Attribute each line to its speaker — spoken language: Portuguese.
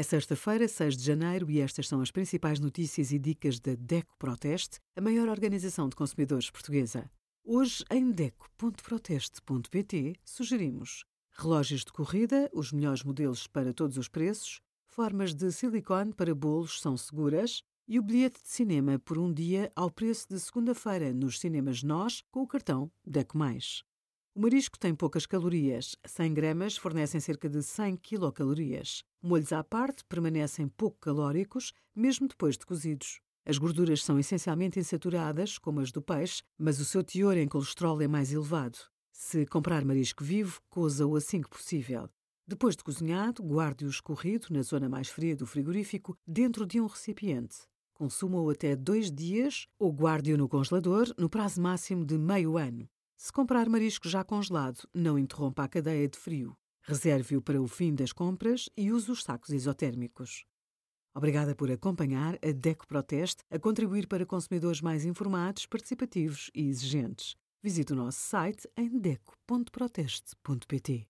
Speaker 1: É sexta-feira, 6 de janeiro, e estas são as principais notícias e dicas da DECO Proteste, a maior organização de consumidores portuguesa. Hoje, em DECO.proteste.pt, sugerimos relógios de corrida, os melhores modelos para todos os preços, formas de silicone para bolos são seguras e o bilhete de cinema por um dia ao preço de segunda-feira nos cinemas Nós com o cartão DECO+. O marisco tem poucas calorias. 100 gramas fornecem cerca de 100 quilocalorias. Molhos à parte permanecem pouco calóricos, mesmo depois de cozidos. As gorduras são essencialmente insaturadas, como as do peixe, mas o seu teor em colesterol é mais elevado. Se comprar marisco vivo, coza-o assim que possível. Depois de cozinhado, guarde-o escorrido na zona mais fria do frigorífico, dentro de um recipiente. Consuma-o até dois dias ou guarde-o no congelador no prazo máximo de meio ano. Se comprar marisco já congelado, não interrompa a cadeia de frio. Reserve-o para o fim das compras e use os sacos isotérmicos. Obrigada por acompanhar a DECO Proteste a contribuir para consumidores mais informados, participativos e exigentes. Visite o nosso site em deco.proteste.pt.